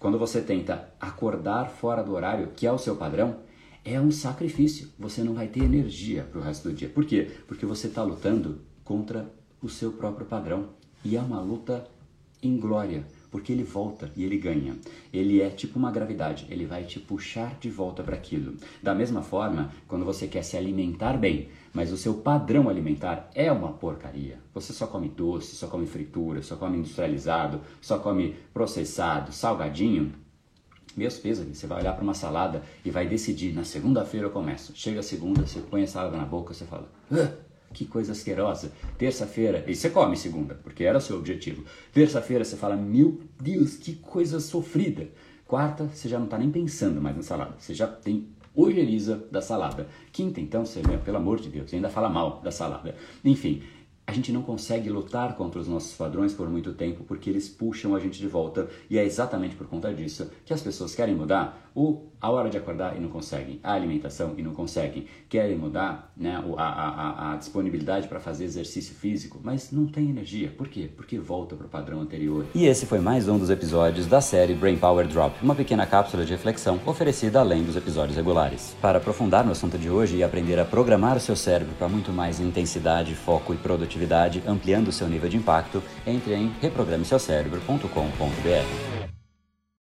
Quando você tenta acordar fora do horário, que é o seu padrão, é um sacrifício. Você não vai ter energia para o resto do dia. Por quê? Porque você está lutando contra o seu próprio padrão. E é uma luta inglória, porque ele volta e ele ganha. Ele é tipo uma gravidade, ele vai te puxar de volta para aquilo. Da mesma forma, quando você quer se alimentar bem, mas o seu padrão alimentar é uma porcaria. Você só come doce, só come fritura, só come industrializado, só come processado, salgadinho. Meus pêsames, você vai olhar para uma salada e vai decidir, na segunda-feira eu começo. Chega a segunda, você põe a salada na boca, você fala, ah, que coisa asquerosa. Terça-feira, e você come segunda, porque era o seu objetivo. Terça-feira você fala, meu Deus, que coisa sofrida. Quarta, você já não está nem pensando mais na salada. Você já tem ojeriza da salada. Quinta, então, você, pelo amor de Deus, ainda fala mal da salada. Enfim, a gente não consegue lutar contra os nossos padrões por muito tempo porque eles puxam a gente de volta e é exatamente por conta disso que as pessoas querem mudar o, a hora de acordar e não conseguem, a alimentação e não conseguem, querem mudar né, a, a, a disponibilidade para fazer exercício físico, mas não tem energia. Por quê? Porque volta para o padrão anterior. E esse foi mais um dos episódios da série Brain Power Drop, uma pequena cápsula de reflexão oferecida além dos episódios regulares. Para aprofundar no assunto de hoje e aprender a programar o seu cérebro para muito mais intensidade, foco e produtividade, ampliando o seu nível de impacto, entre em reprogrameseucerebro.com.br.